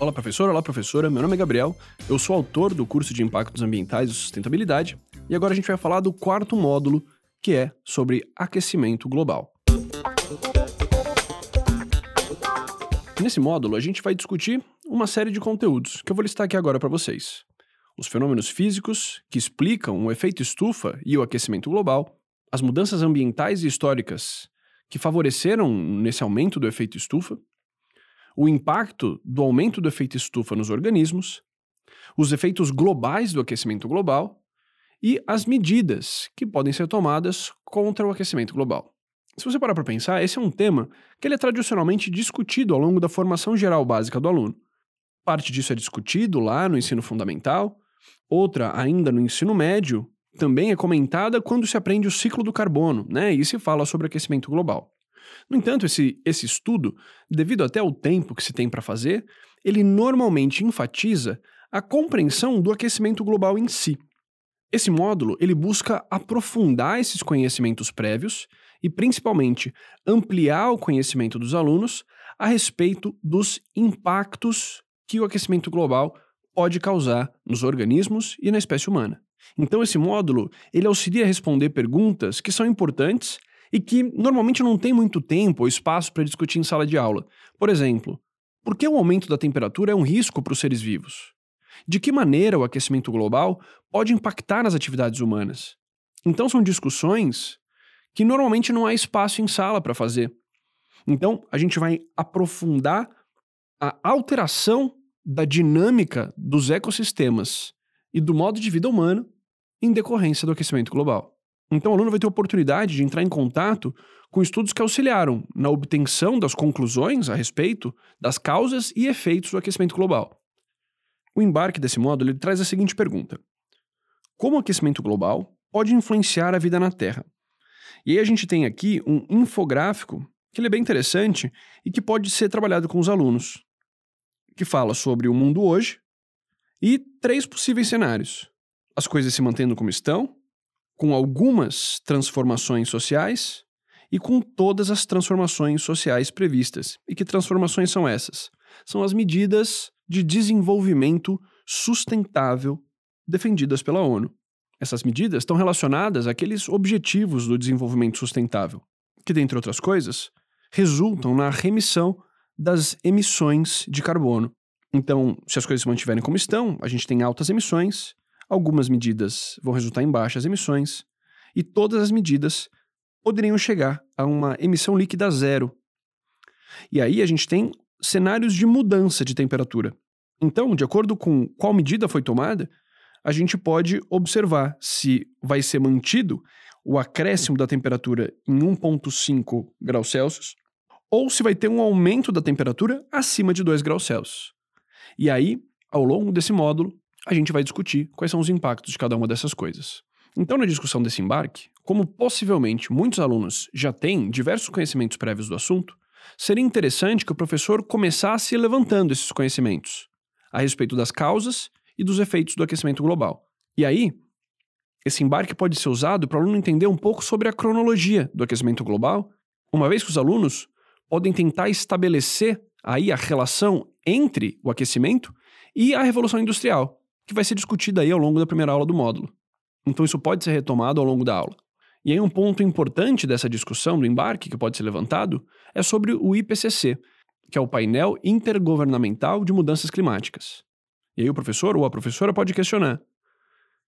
Olá, professor. Olá, professora. Meu nome é Gabriel. Eu sou autor do curso de Impactos Ambientais e Sustentabilidade. E agora a gente vai falar do quarto módulo, que é sobre aquecimento global. Nesse módulo, a gente vai discutir uma série de conteúdos que eu vou listar aqui agora para vocês. Os fenômenos físicos que explicam o efeito estufa e o aquecimento global, as mudanças ambientais e históricas que favoreceram nesse aumento do efeito estufa, o impacto do aumento do efeito estufa nos organismos, os efeitos globais do aquecimento global e as medidas que podem ser tomadas contra o aquecimento global. Se você parar para pensar, esse é um tema que ele é tradicionalmente discutido ao longo da formação geral básica do aluno. Parte disso é discutido lá no ensino fundamental, outra ainda no ensino médio, também é comentada quando se aprende o ciclo do carbono, né? E se fala sobre aquecimento global. No entanto, esse, esse estudo, devido até ao tempo que se tem para fazer, ele normalmente enfatiza a compreensão do aquecimento global em si. Esse módulo ele busca aprofundar esses conhecimentos prévios e, principalmente, ampliar o conhecimento dos alunos a respeito dos impactos que o aquecimento global pode causar nos organismos e na espécie humana. Então esse módulo, ele auxilia a responder perguntas que são importantes e que normalmente não tem muito tempo ou espaço para discutir em sala de aula. Por exemplo, por que o aumento da temperatura é um risco para os seres vivos? De que maneira o aquecimento global pode impactar nas atividades humanas? Então são discussões que normalmente não há espaço em sala para fazer. Então a gente vai aprofundar a alteração da dinâmica dos ecossistemas e do modo de vida humano em decorrência do aquecimento global. Então, o aluno vai ter oportunidade de entrar em contato com estudos que auxiliaram na obtenção das conclusões a respeito das causas e efeitos do aquecimento global. O embarque desse módulo ele traz a seguinte pergunta: Como o aquecimento global pode influenciar a vida na Terra? E aí a gente tem aqui um infográfico que é bem interessante e que pode ser trabalhado com os alunos, que fala sobre o mundo hoje e três possíveis cenários: as coisas se mantendo como estão, com algumas transformações sociais e com todas as transformações sociais previstas. E que transformações são essas? São as medidas de desenvolvimento sustentável defendidas pela ONU. Essas medidas estão relacionadas àqueles objetivos do desenvolvimento sustentável, que, dentre outras coisas, resultam na remissão das emissões de carbono. Então, se as coisas se mantiverem como estão, a gente tem altas emissões, algumas medidas vão resultar em baixas emissões, e todas as medidas poderiam chegar a uma emissão líquida zero. E aí a gente tem cenários de mudança de temperatura. Então, de acordo com qual medida foi tomada, a gente pode observar se vai ser mantido o acréscimo da temperatura em 1,5 graus Celsius ou se vai ter um aumento da temperatura acima de 2 graus Celsius. E aí, ao longo desse módulo, a gente vai discutir quais são os impactos de cada uma dessas coisas. Então, na discussão desse embarque, como possivelmente muitos alunos já têm diversos conhecimentos prévios do assunto, seria interessante que o professor começasse levantando esses conhecimentos a respeito das causas e dos efeitos do aquecimento global. E aí, esse embarque pode ser usado para o aluno entender um pouco sobre a cronologia do aquecimento global, uma vez que os alunos podem tentar estabelecer aí a relação entre o aquecimento e a revolução industrial, que vai ser discutida aí ao longo da primeira aula do módulo. Então isso pode ser retomado ao longo da aula. E aí um ponto importante dessa discussão do embarque que pode ser levantado é sobre o IPCC, que é o painel intergovernamental de mudanças climáticas. E aí o professor ou a professora pode questionar: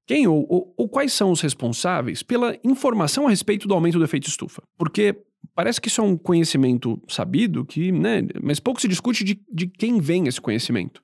quem ou, ou, ou, quais são os responsáveis pela informação a respeito do aumento do efeito estufa? Porque parece que isso é um conhecimento sabido, que, né, mas pouco se discute de, de quem vem esse conhecimento.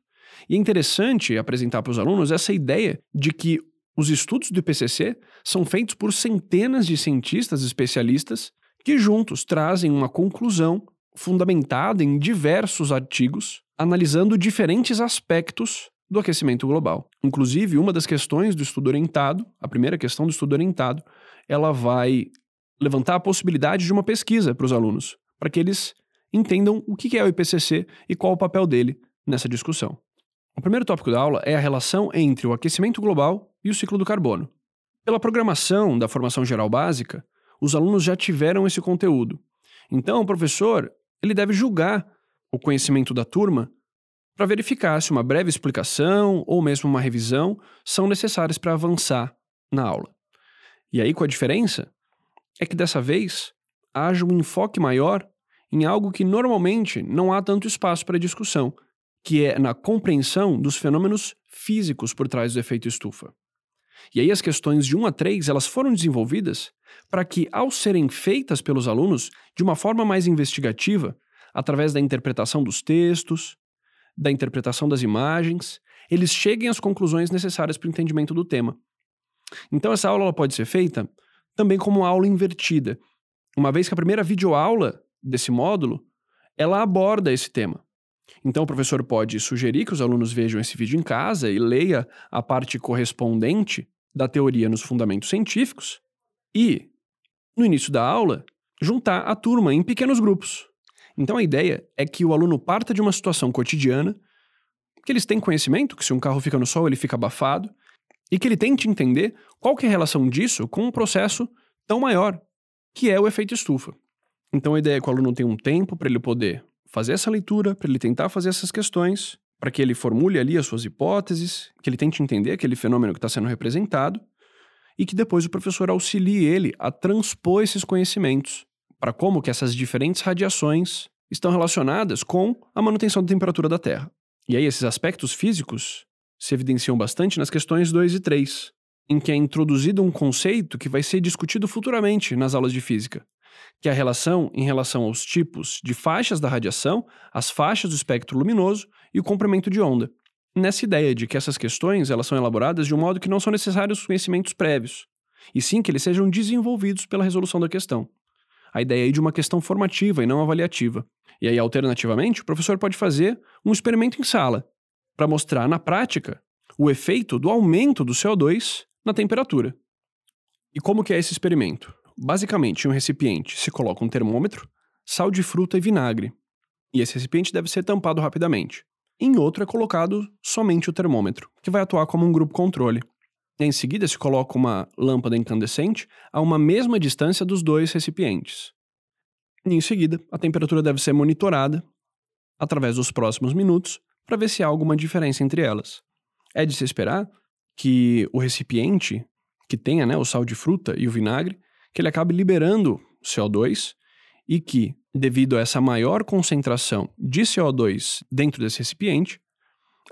E é interessante apresentar para os alunos essa ideia de que os estudos do IPCC são feitos por centenas de cientistas especialistas que juntos trazem uma conclusão fundamentada em diversos artigos analisando diferentes aspectos do aquecimento global. Inclusive, uma das questões do estudo orientado, a primeira questão do estudo orientado, ela vai levantar a possibilidade de uma pesquisa para os alunos, para que eles entendam o que é o IPCC e qual o papel dele nessa discussão. O primeiro tópico da aula é a relação entre o aquecimento global e o ciclo do carbono. Pela programação da formação geral básica, os alunos já tiveram esse conteúdo. Então, o professor ele deve julgar o conhecimento da turma para verificar se uma breve explicação ou mesmo uma revisão são necessárias para avançar na aula. E aí, com a diferença, é que dessa vez haja um enfoque maior em algo que normalmente não há tanto espaço para discussão, que é na compreensão dos fenômenos físicos por trás do efeito estufa. E aí as questões de 1 a 3, elas foram desenvolvidas para que, ao serem feitas pelos alunos de uma forma mais investigativa, através da interpretação dos textos, da interpretação das imagens, eles cheguem às conclusões necessárias para o entendimento do tema. Então essa aula pode ser feita também como aula invertida, uma vez que a primeira videoaula desse módulo, ela aborda esse tema. Então o professor pode sugerir que os alunos vejam esse vídeo em casa e leia a parte correspondente da teoria nos fundamentos científicos e, no início da aula, juntar a turma em pequenos grupos. Então a ideia é que o aluno parta de uma situação cotidiana, que eles têm conhecimento, que se um carro fica no sol ele fica abafado, e que ele tente entender qual é a relação disso com um processo tão maior, que é o efeito estufa. Então a ideia é que o aluno tenha um tempo para ele poder fazer essa leitura, para ele tentar fazer essas questões, para que ele formule ali as suas hipóteses, que ele tente entender aquele fenômeno que está sendo representado, e que depois o professor auxilie ele a transpor esses conhecimentos para como que essas diferentes radiações estão relacionadas com a manutenção da temperatura da Terra. E aí esses aspectos físicos se evidenciam bastante nas questões 2 e 3, em que é introduzido um conceito que vai ser discutido futuramente nas aulas de física, que é a relação em relação aos tipos de faixas da radiação, as faixas do espectro luminoso e o comprimento de onda. Nessa ideia de que essas questões elas são elaboradas de um modo que não são necessários conhecimentos prévios, e sim que eles sejam desenvolvidos pela resolução da questão. A ideia aí de uma questão formativa e não avaliativa. E aí, alternativamente, o professor pode fazer um experimento em sala, para mostrar na prática o efeito do aumento do CO2 na temperatura. E como que é esse experimento? Basicamente, em um recipiente se coloca um termômetro, sal de fruta e vinagre. E esse recipiente deve ser tampado rapidamente. Em outro é colocado somente o termômetro, que vai atuar como um grupo controle. Em seguida se coloca uma lâmpada incandescente a uma mesma distância dos dois recipientes. E em seguida, a temperatura deve ser monitorada através dos próximos minutos para ver se há alguma diferença entre elas. É de se esperar que o recipiente que tenha né, o sal de fruta e o vinagre que ele acabe liberando CO2 e que, devido a essa maior concentração de CO2 dentro desse recipiente,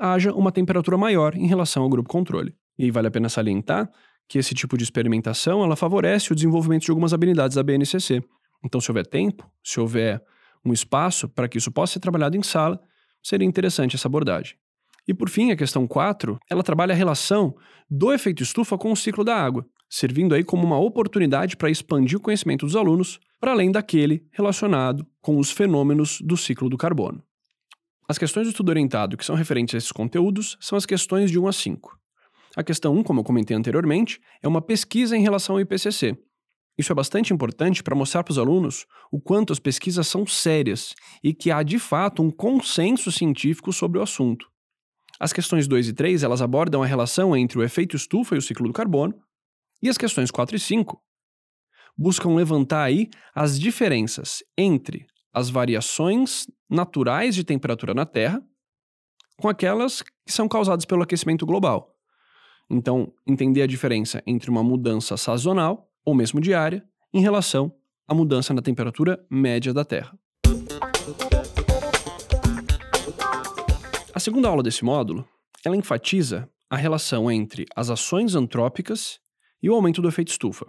haja uma temperatura maior em relação ao grupo controle. E vale a pena salientar que esse tipo de experimentação ela favorece o desenvolvimento de algumas habilidades da BNCC. Então, se houver tempo, se houver um espaço para que isso possa ser trabalhado em sala, seria interessante essa abordagem. E por fim, a questão 4, ela trabalha a relação do efeito estufa com o ciclo da água servindo aí como uma oportunidade para expandir o conhecimento dos alunos para além daquele relacionado com os fenômenos do ciclo do carbono. As questões do estudo orientado que são referentes a esses conteúdos são as questões de 1 a 5. A questão 1, como eu comentei anteriormente, é uma pesquisa em relação ao IPCC. Isso é bastante importante para mostrar para os alunos o quanto as pesquisas são sérias e que há de fato um consenso científico sobre o assunto. As questões 2 e 3 elas abordam a relação entre o efeito estufa e o ciclo do carbono, e as questões 4 e 5 buscam levantar aí as diferenças entre as variações naturais de temperatura na Terra com aquelas que são causadas pelo aquecimento global. Então, entender a diferença entre uma mudança sazonal ou mesmo diária em relação à mudança na temperatura média da Terra. A segunda aula desse módulo, ela enfatiza a relação entre as ações antrópicas e o aumento do efeito estufa.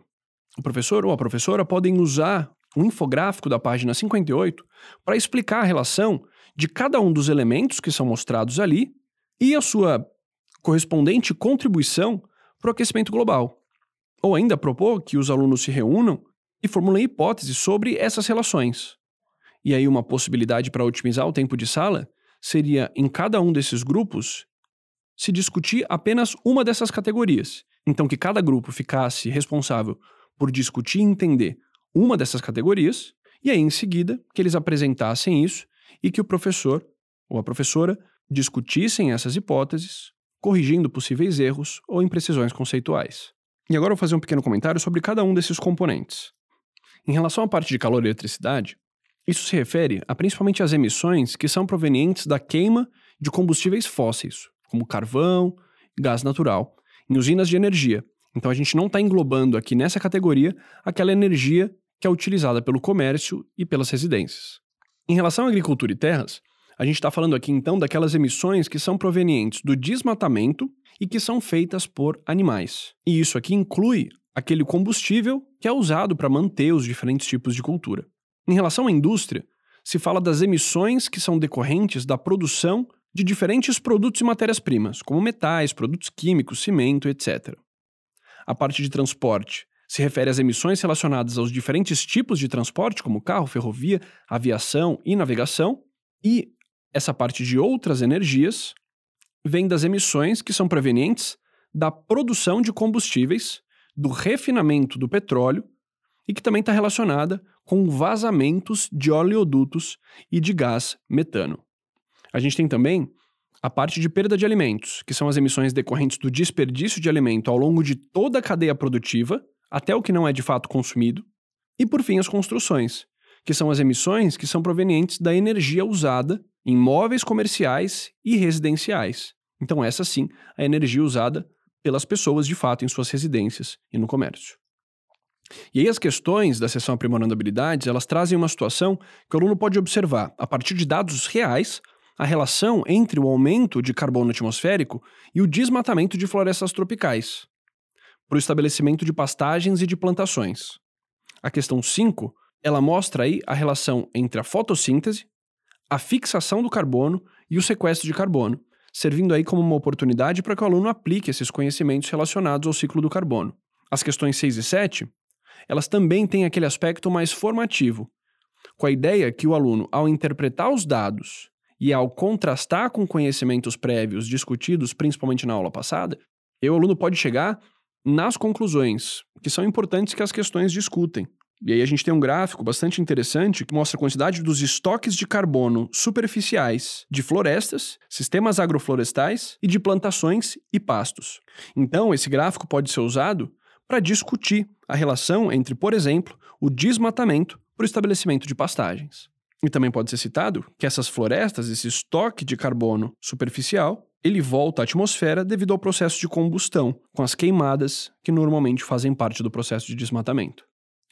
O professor ou a professora podem usar um infográfico da página 58 para explicar a relação de cada um dos elementos que são mostrados ali e a sua correspondente contribuição para o aquecimento global. Ou ainda propor que os alunos se reúnam e formulem hipóteses sobre essas relações. E aí, uma possibilidade para otimizar o tempo de sala seria, em cada um desses grupos, se discutir apenas uma dessas categorias então, que cada grupo ficasse responsável por discutir e entender uma dessas categorias, e aí, em seguida, que eles apresentassem isso e que o professor ou a professora discutissem essas hipóteses, corrigindo possíveis erros ou imprecisões conceituais. E agora eu vou fazer um pequeno comentário sobre cada um desses componentes. Em relação à parte de calor e eletricidade, isso se refere a principalmente às emissões que são provenientes da queima de combustíveis fósseis, como carvão, gás natural, em usinas de energia. Então a gente não está englobando aqui nessa categoria aquela energia que é utilizada pelo comércio e pelas residências. Em relação à agricultura e terras, a gente está falando aqui então daquelas emissões que são provenientes do desmatamento e que são feitas por animais. E isso aqui inclui aquele combustível que é usado para manter os diferentes tipos de cultura. Em relação à indústria, se fala das emissões que são decorrentes da produção de diferentes produtos e matérias-primas, como metais, produtos químicos, cimento, etc. A parte de transporte se refere às emissões relacionadas aos diferentes tipos de transporte, como carro, ferrovia, aviação e navegação, e essa parte de outras energias vem das emissões que são provenientes da produção de combustíveis, do refinamento do petróleo e que também está relacionada com vazamentos de oleodutos e de gás metano. A gente tem também a parte de perda de alimentos, que são as emissões decorrentes do desperdício de alimento ao longo de toda a cadeia produtiva, até o que não é de fato consumido, e por fim as construções, que são as emissões que são provenientes da energia usada em móveis comerciais e residenciais. Então, essa sim, a energia usada pelas pessoas de fato em suas residências e no comércio. E aí as questões da seção aprimorando habilidades, elas trazem uma situação que o aluno pode observar a partir de dados reais a relação entre o aumento de carbono atmosférico e o desmatamento de florestas tropicais, para o estabelecimento de pastagens e de plantações. A questão 5, ela mostra aí a relação entre a fotossíntese, a fixação do carbono e o sequestro de carbono, servindo aí como uma oportunidade para que o aluno aplique esses conhecimentos relacionados ao ciclo do carbono. As questões 6 e 7, elas também têm aquele aspecto mais formativo, com a ideia que o aluno, ao interpretar os dados e ao contrastar com conhecimentos prévios discutidos principalmente na aula passada, o aluno pode chegar nas conclusões, que são importantes que as questões discutem. E aí a gente tem um gráfico bastante interessante que mostra a quantidade dos estoques de carbono superficiais de florestas, sistemas agroflorestais e de plantações e pastos. Então, esse gráfico pode ser usado para discutir a relação entre, por exemplo, o desmatamento para o estabelecimento de pastagens. E também pode ser citado que essas florestas, esse estoque de carbono superficial, ele volta à atmosfera devido ao processo de combustão, com as queimadas que normalmente fazem parte do processo de desmatamento.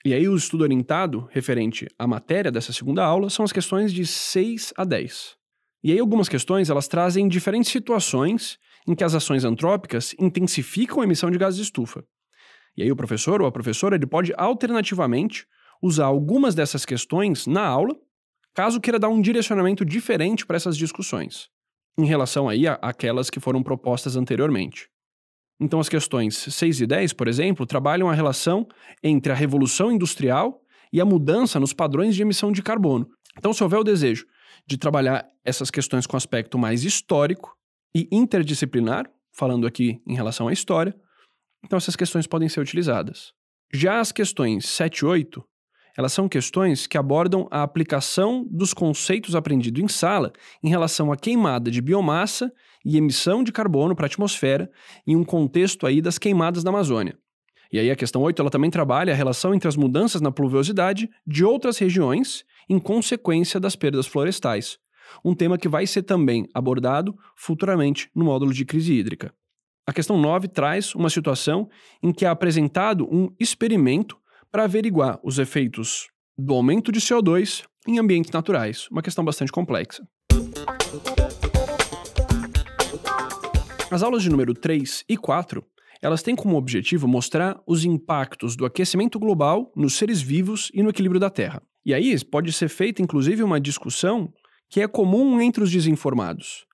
E aí o estudo orientado referente à matéria dessa segunda aula são as questões de 6 a 10. E aí algumas questões elas trazem diferentes situações em que as ações antrópicas intensificam a emissão de gases de estufa. E aí o professor ou a professora ele pode alternativamente usar algumas dessas questões na aula caso queira dar um direcionamento diferente para essas discussões, em relação aí àquelas que foram propostas anteriormente. Então, as questões 6 e 10, por exemplo, trabalham a relação entre a revolução industrial e a mudança nos padrões de emissão de carbono. Então, se houver o desejo de trabalhar essas questões com aspecto mais histórico e interdisciplinar, falando aqui em relação à história, então essas questões podem ser utilizadas. Já as questões 7 e 8 elas são questões que abordam a aplicação dos conceitos aprendidos em sala em relação à queimada de biomassa e emissão de carbono para a atmosfera em um contexto aí das queimadas da Amazônia. E aí a questão 8 ela também trabalha a relação entre as mudanças na pluviosidade de outras regiões em consequência das perdas florestais, um tema que vai ser também abordado futuramente no módulo de crise hídrica. A questão 9 traz uma situação em que é apresentado um experimento para averiguar os efeitos do aumento de CO2 em ambientes naturais, uma questão bastante complexa. As aulas de número 3 e 4, elas têm como objetivo mostrar os impactos do aquecimento global nos seres vivos e no equilíbrio da Terra. E aí pode ser feita inclusive uma discussão que é comum entre os desinformados.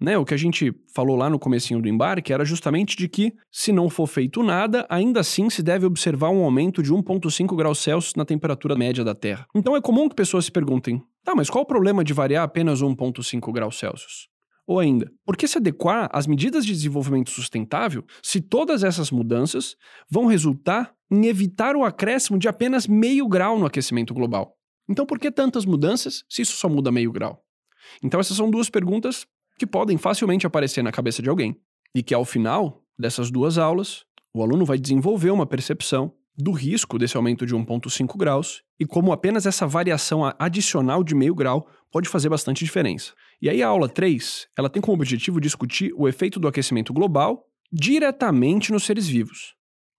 Né, o que a gente falou lá no comecinho do embarque era justamente de que, se não for feito nada, ainda assim se deve observar um aumento de 1,5 graus Celsius na temperatura média da Terra. Então é comum que pessoas se perguntem: tá, mas qual o problema de variar apenas 1,5 graus Celsius? Ou ainda, por que se adequar às medidas de desenvolvimento sustentável se todas essas mudanças vão resultar em evitar o acréscimo de apenas meio grau no aquecimento global? Então, por que tantas mudanças se isso só muda meio grau? Então, essas são duas perguntas que podem facilmente aparecer na cabeça de alguém. E que ao final dessas duas aulas, o aluno vai desenvolver uma percepção do risco desse aumento de 1,5 graus e como apenas essa variação adicional de meio grau pode fazer bastante diferença. E aí a aula 3, ela tem como objetivo discutir o efeito do aquecimento global diretamente nos seres vivos,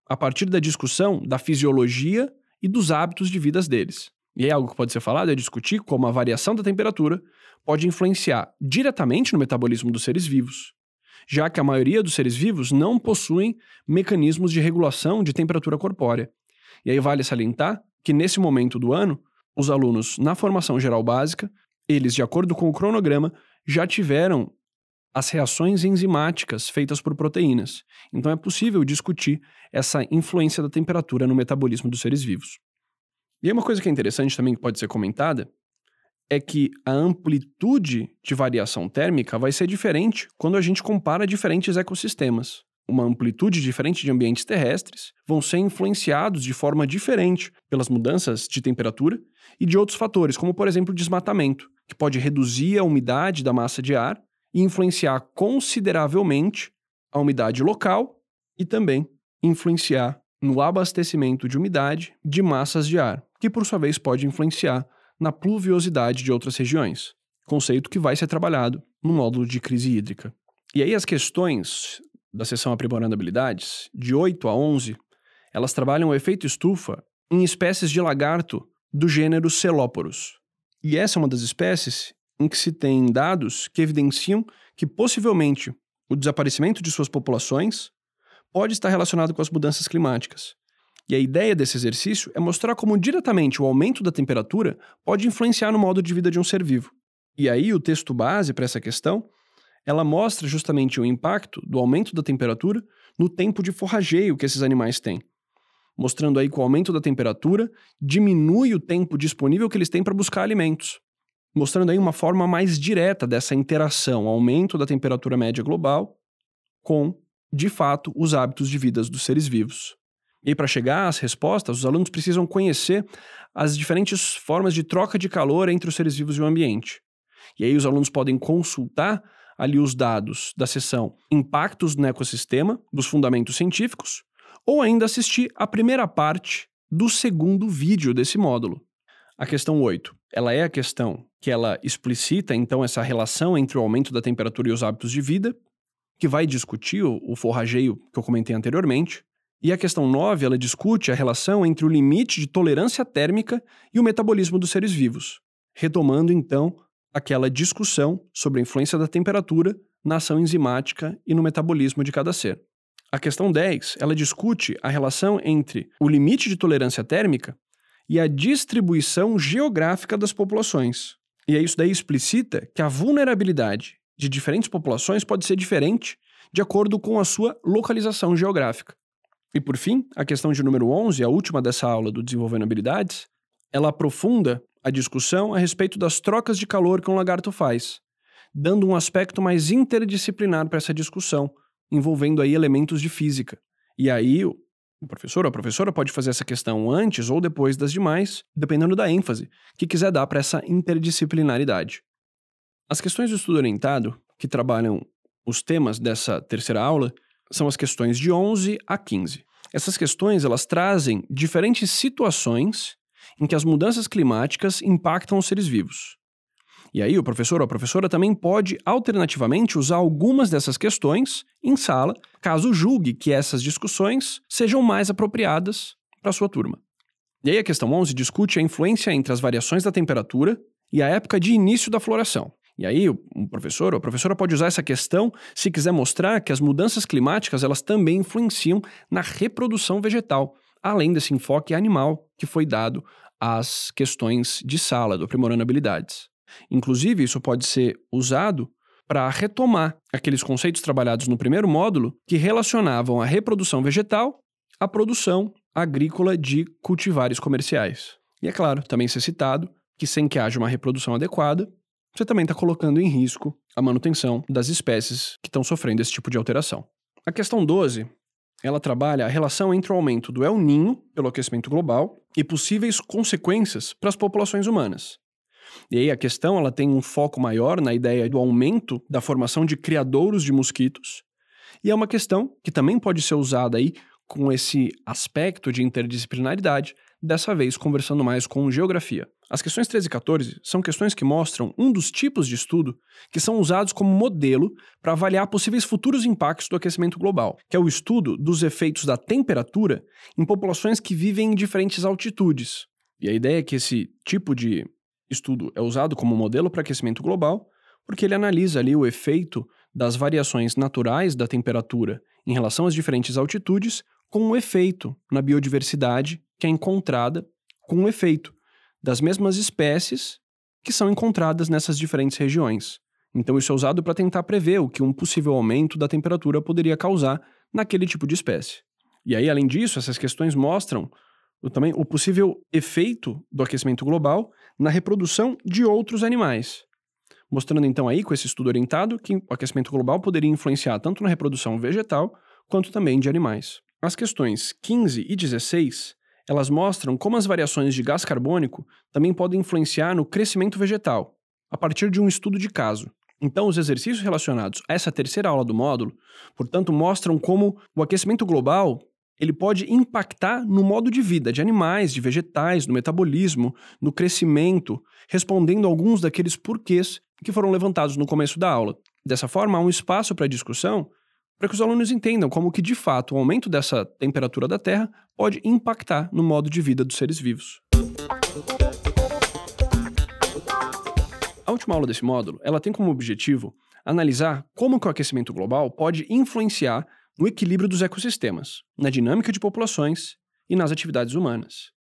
a partir da discussão da fisiologia e dos hábitos de vidas deles. E aí algo que pode ser falado é discutir como a variação da temperatura pode influenciar diretamente no metabolismo dos seres vivos, já que a maioria dos seres vivos não possuem mecanismos de regulação de temperatura corpórea. E aí vale salientar que nesse momento do ano, os alunos na formação geral básica, eles, de acordo com o cronograma, já tiveram as reações enzimáticas feitas por proteínas. Então é possível discutir essa influência da temperatura no metabolismo dos seres vivos. E aí uma coisa que é interessante também que pode ser comentada é que a amplitude de variação térmica vai ser diferente quando a gente compara diferentes ecossistemas. Uma amplitude diferente de ambientes terrestres vão ser influenciados de forma diferente pelas mudanças de temperatura e de outros fatores, como por exemplo o desmatamento, que pode reduzir a umidade da massa de ar e influenciar consideravelmente a umidade local e também influenciar no abastecimento de umidade de massas de ar, que por sua vez pode influenciar na pluviosidade de outras regiões, conceito que vai ser trabalhado no módulo de crise hídrica. E aí as questões da seção Aprimorando Habilidades, de 8 a 11, elas trabalham o efeito estufa em espécies de lagarto do gênero Celóporos. E essa é uma das espécies em que se tem dados que evidenciam que possivelmente o desaparecimento de suas populações pode estar relacionado com as mudanças climáticas, e a ideia desse exercício é mostrar como diretamente o aumento da temperatura pode influenciar no modo de vida de um ser vivo. E aí o texto base para essa questão, ela mostra justamente o impacto do aumento da temperatura no tempo de forrageio que esses animais têm. Mostrando aí que o aumento da temperatura diminui o tempo disponível que eles têm para buscar alimentos. Mostrando aí uma forma mais direta dessa interação, aumento da temperatura média global com, de fato, os hábitos de vida dos seres vivos. E para chegar às respostas, os alunos precisam conhecer as diferentes formas de troca de calor entre os seres vivos e o ambiente. E aí os alunos podem consultar ali os dados da seção Impactos no ecossistema, dos fundamentos científicos, ou ainda assistir a primeira parte do segundo vídeo desse módulo. A questão 8, ela é a questão que ela explicita então essa relação entre o aumento da temperatura e os hábitos de vida, que vai discutir o forrageio que eu comentei anteriormente, e a questão 9, ela discute a relação entre o limite de tolerância térmica e o metabolismo dos seres vivos, retomando então aquela discussão sobre a influência da temperatura na ação enzimática e no metabolismo de cada ser. A questão 10, ela discute a relação entre o limite de tolerância térmica e a distribuição geográfica das populações. E isso daí explicita que a vulnerabilidade de diferentes populações pode ser diferente de acordo com a sua localização geográfica. E por fim, a questão de número 11, a última dessa aula do Desenvolvendo Habilidades, ela aprofunda a discussão a respeito das trocas de calor que um lagarto faz, dando um aspecto mais interdisciplinar para essa discussão, envolvendo aí elementos de física. E aí o professor ou a professora pode fazer essa questão antes ou depois das demais, dependendo da ênfase que quiser dar para essa interdisciplinaridade. As questões do estudo orientado, que trabalham os temas dessa terceira aula, são as questões de 11 a 15. Essas questões elas trazem diferentes situações em que as mudanças climáticas impactam os seres vivos. E aí o professor ou a professora também pode alternativamente usar algumas dessas questões em sala, caso julgue que essas discussões sejam mais apropriadas para sua turma. E aí a questão 11 discute a influência entre as variações da temperatura e a época de início da floração. E aí, o professor ou a professora pode usar essa questão se quiser mostrar que as mudanças climáticas elas também influenciam na reprodução vegetal, além desse enfoque animal que foi dado às questões de sala do aprimorando habilidades. Inclusive, isso pode ser usado para retomar aqueles conceitos trabalhados no primeiro módulo que relacionavam a reprodução vegetal à produção agrícola de cultivares comerciais. E é claro, também ser citado que sem que haja uma reprodução adequada, você também está colocando em risco a manutenção das espécies que estão sofrendo esse tipo de alteração. A questão 12, ela trabalha a relação entre o aumento do El Ninho pelo aquecimento global e possíveis consequências para as populações humanas. E aí a questão ela tem um foco maior na ideia do aumento da formação de criadouros de mosquitos, e é uma questão que também pode ser usada aí com esse aspecto de interdisciplinaridade, dessa vez conversando mais com geografia. As questões 13 e 14 são questões que mostram um dos tipos de estudo que são usados como modelo para avaliar possíveis futuros impactos do aquecimento global, que é o estudo dos efeitos da temperatura em populações que vivem em diferentes altitudes. E a ideia é que esse tipo de estudo é usado como modelo para aquecimento global, porque ele analisa ali o efeito das variações naturais da temperatura em relação às diferentes altitudes, com um efeito na biodiversidade que é encontrada com um efeito das mesmas espécies que são encontradas nessas diferentes regiões. Então, isso é usado para tentar prever o que um possível aumento da temperatura poderia causar naquele tipo de espécie. E aí, além disso, essas questões mostram também o possível efeito do aquecimento global na reprodução de outros animais. Mostrando então aí, com esse estudo orientado, que o aquecimento global poderia influenciar tanto na reprodução vegetal quanto também de animais. As questões 15 e 16 elas mostram como as variações de gás carbônico também podem influenciar no crescimento vegetal, a partir de um estudo de caso. Então, os exercícios relacionados a essa terceira aula do módulo, portanto, mostram como o aquecimento global ele pode impactar no modo de vida de animais, de vegetais, no metabolismo, no crescimento, respondendo alguns daqueles porquês que foram levantados no começo da aula. Dessa forma, há um espaço para discussão para que os alunos entendam como que, de fato, o aumento dessa temperatura da Terra pode impactar no modo de vida dos seres vivos. A última aula desse módulo, ela tem como objetivo analisar como que o aquecimento global pode influenciar no equilíbrio dos ecossistemas, na dinâmica de populações e nas atividades humanas.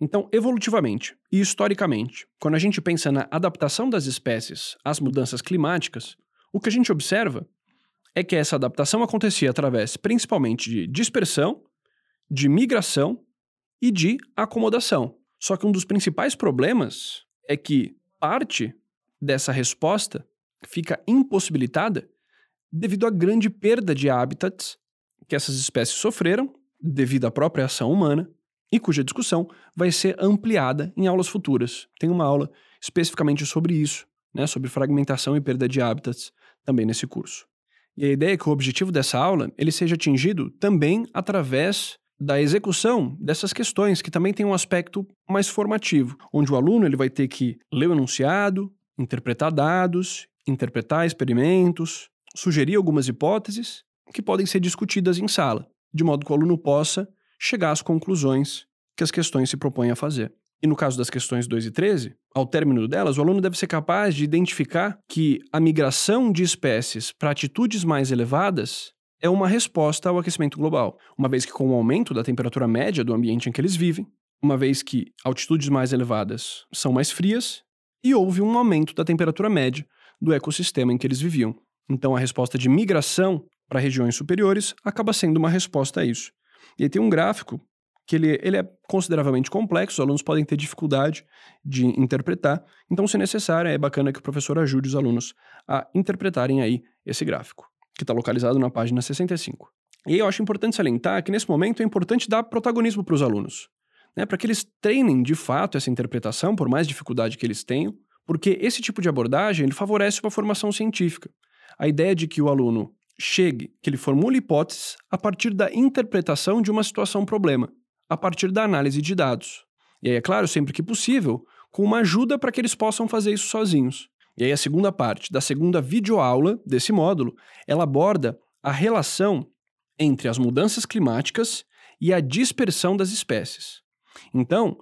Então, evolutivamente e historicamente, quando a gente pensa na adaptação das espécies às mudanças climáticas, o que a gente observa é que essa adaptação acontecia através principalmente de dispersão, de migração e de acomodação. Só que um dos principais problemas é que parte dessa resposta fica impossibilitada devido à grande perda de hábitats que essas espécies sofreram devido à própria ação humana e cuja discussão vai ser ampliada em aulas futuras. Tem uma aula especificamente sobre isso, né, sobre fragmentação e perda de hábitats também nesse curso. E a ideia é que o objetivo dessa aula ele seja atingido também através da execução dessas questões, que também tem um aspecto mais formativo, onde o aluno ele vai ter que ler o enunciado, interpretar dados, interpretar experimentos, sugerir algumas hipóteses que podem ser discutidas em sala, de modo que o aluno possa chegar às conclusões que as questões se propõem a fazer. E no caso das questões 2 e 13, ao término delas, o aluno deve ser capaz de identificar que a migração de espécies para atitudes mais elevadas é uma resposta ao aquecimento global, uma vez que, com o aumento da temperatura média do ambiente em que eles vivem, uma vez que altitudes mais elevadas são mais frias, e houve um aumento da temperatura média do ecossistema em que eles viviam. Então, a resposta de migração para regiões superiores acaba sendo uma resposta a isso. E aí tem um gráfico que ele, ele é consideravelmente complexo, os alunos podem ter dificuldade de interpretar, então, se necessário, é bacana que o professor ajude os alunos a interpretarem aí esse gráfico, que está localizado na página 65. E aí eu acho importante salientar que nesse momento é importante dar protagonismo para os alunos, né, para que eles treinem de fato essa interpretação, por mais dificuldade que eles tenham, porque esse tipo de abordagem ele favorece uma formação científica. A ideia de que o aluno chegue, que ele formule hipóteses a partir da interpretação de uma situação-problema a partir da análise de dados. E aí, é claro, sempre que possível, com uma ajuda para que eles possam fazer isso sozinhos. E aí, a segunda parte da segunda videoaula desse módulo, ela aborda a relação entre as mudanças climáticas e a dispersão das espécies. Então,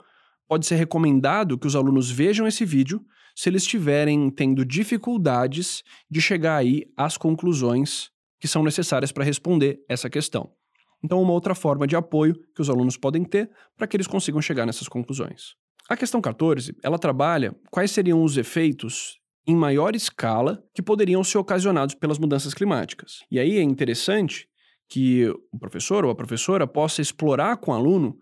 pode ser recomendado que os alunos vejam esse vídeo se eles estiverem tendo dificuldades de chegar aí às conclusões que são necessárias para responder essa questão. Então, uma outra forma de apoio que os alunos podem ter para que eles consigam chegar nessas conclusões. A questão 14, ela trabalha quais seriam os efeitos em maior escala que poderiam ser ocasionados pelas mudanças climáticas. E aí é interessante que o professor ou a professora possa explorar com o aluno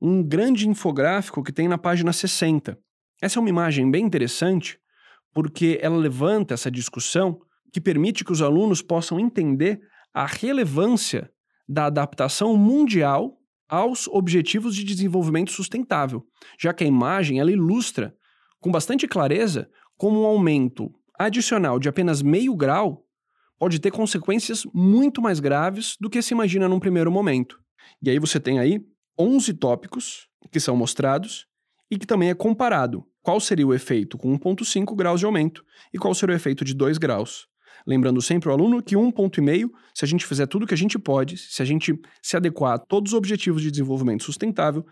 um grande infográfico que tem na página 60. Essa é uma imagem bem interessante porque ela levanta essa discussão que permite que os alunos possam entender a relevância da adaptação mundial aos objetivos de desenvolvimento sustentável, já que a imagem ela ilustra com bastante clareza como um aumento adicional de apenas meio grau pode ter consequências muito mais graves do que se imagina num primeiro momento. E aí você tem aí 11 tópicos que são mostrados e que também é comparado qual seria o efeito com 1,5 graus de aumento e qual seria o efeito de 2 graus. Lembrando sempre o aluno que 1,5, se a gente fizer tudo o que a gente pode, se a gente se adequar a todos os objetivos de desenvolvimento sustentável,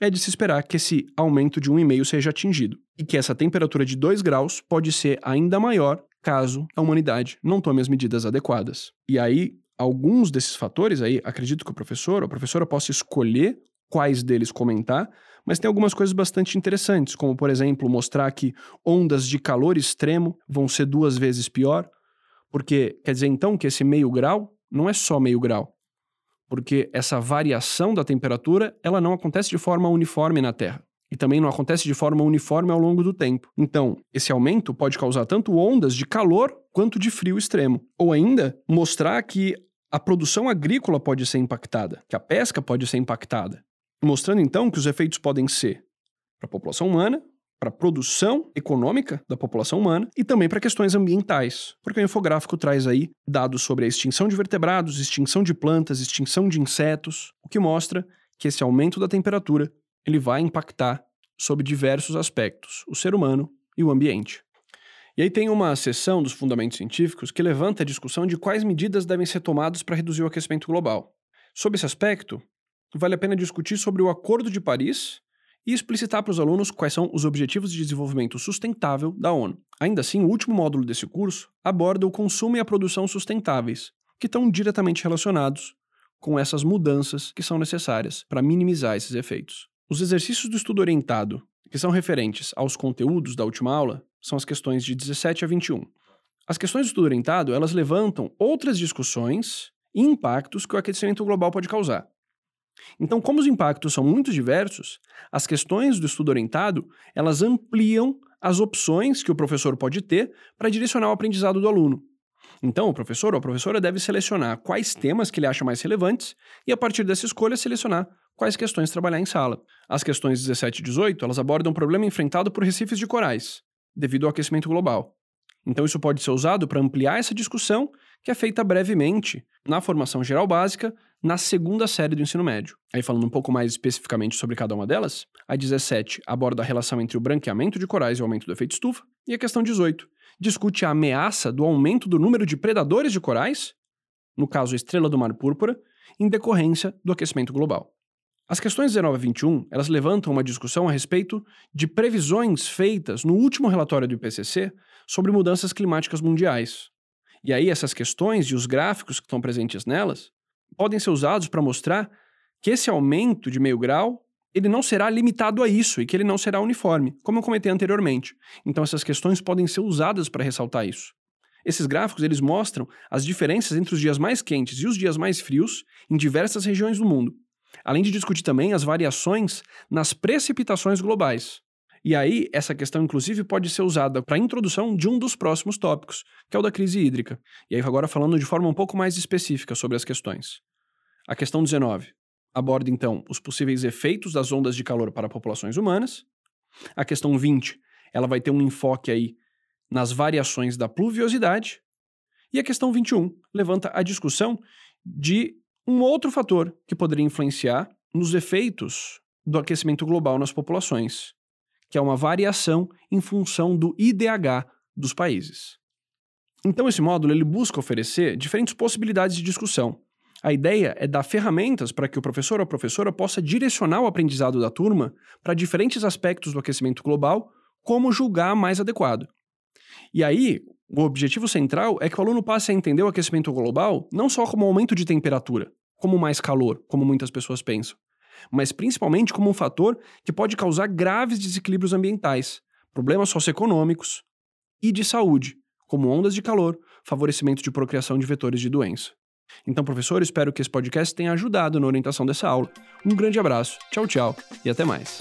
é de se esperar que esse aumento de 1,5 seja atingido e que essa temperatura de 2 graus pode ser ainda maior caso a humanidade não tome as medidas adequadas. E aí, alguns desses fatores aí, acredito que o professor ou a professora possa escolher quais deles comentar, mas tem algumas coisas bastante interessantes, como por exemplo, mostrar que ondas de calor extremo vão ser duas vezes pior, porque quer dizer então que esse meio grau não é só meio grau, porque essa variação da temperatura, ela não acontece de forma uniforme na Terra e também não acontece de forma uniforme ao longo do tempo. Então, esse aumento pode causar tanto ondas de calor quanto de frio extremo. Ou ainda, mostrar que a produção agrícola pode ser impactada, que a pesca pode ser impactada, mostrando então que os efeitos podem ser para a população humana, para a produção econômica da população humana e também para questões ambientais, porque o infográfico traz aí dados sobre a extinção de vertebrados, extinção de plantas, extinção de insetos, o que mostra que esse aumento da temperatura ele vai impactar sobre diversos aspectos, o ser humano e o ambiente. E aí tem uma seção dos fundamentos científicos que levanta a discussão de quais medidas devem ser tomadas para reduzir o aquecimento global. Sob esse aspecto, vale a pena discutir sobre o Acordo de Paris e explicitar para os alunos quais são os Objetivos de Desenvolvimento Sustentável da ONU. Ainda assim, o último módulo desse curso aborda o consumo e a produção sustentáveis, que estão diretamente relacionados com essas mudanças que são necessárias para minimizar esses efeitos. Os exercícios do estudo orientado, que são referentes aos conteúdos da última aula, são as questões de 17 a 21. As questões do estudo orientado, elas levantam outras discussões e impactos que o aquecimento global pode causar. Então, como os impactos são muito diversos, as questões do estudo orientado, elas ampliam as opções que o professor pode ter para direcionar o aprendizado do aluno. Então, o professor ou a professora deve selecionar quais temas que ele acha mais relevantes e, a partir dessa escolha, selecionar quais questões trabalhar em sala. As questões 17 e 18, elas abordam o problema enfrentado por recifes de corais, devido ao aquecimento global. Então, isso pode ser usado para ampliar essa discussão, que é feita brevemente na formação geral básica, na segunda série do ensino médio. Aí, falando um pouco mais especificamente sobre cada uma delas, a 17 aborda a relação entre o branqueamento de corais e o aumento do efeito estufa, e a questão 18 discute a ameaça do aumento do número de predadores de corais, no caso a estrela do mar púrpura, em decorrência do aquecimento global. As questões 19 a 21, elas levantam uma discussão a respeito de previsões feitas no último relatório do IPCC sobre mudanças climáticas mundiais. E aí essas questões e os gráficos que estão presentes nelas podem ser usados para mostrar que esse aumento de meio grau ele não será limitado a isso e que ele não será uniforme, como eu comentei anteriormente. Então essas questões podem ser usadas para ressaltar isso. Esses gráficos eles mostram as diferenças entre os dias mais quentes e os dias mais frios em diversas regiões do mundo além de discutir também as variações nas precipitações globais. E aí, essa questão, inclusive, pode ser usada para a introdução de um dos próximos tópicos, que é o da crise hídrica. E aí, agora falando de forma um pouco mais específica sobre as questões. A questão 19 aborda, então, os possíveis efeitos das ondas de calor para populações humanas. A questão 20, ela vai ter um enfoque aí nas variações da pluviosidade. E a questão 21 levanta a discussão de um outro fator que poderia influenciar nos efeitos do aquecimento global nas populações, que é uma variação em função do IDH dos países. Então esse módulo ele busca oferecer diferentes possibilidades de discussão. A ideia é dar ferramentas para que o professor ou professora possa direcionar o aprendizado da turma para diferentes aspectos do aquecimento global, como julgar mais adequado. E aí, o objetivo central é que o aluno passe a entender o aquecimento global não só como aumento de temperatura, como mais calor, como muitas pessoas pensam, mas principalmente como um fator que pode causar graves desequilíbrios ambientais, problemas socioeconômicos e de saúde, como ondas de calor, favorecimento de procriação de vetores de doença. Então, professor, espero que esse podcast tenha ajudado na orientação dessa aula. Um grande abraço, tchau, tchau e até mais.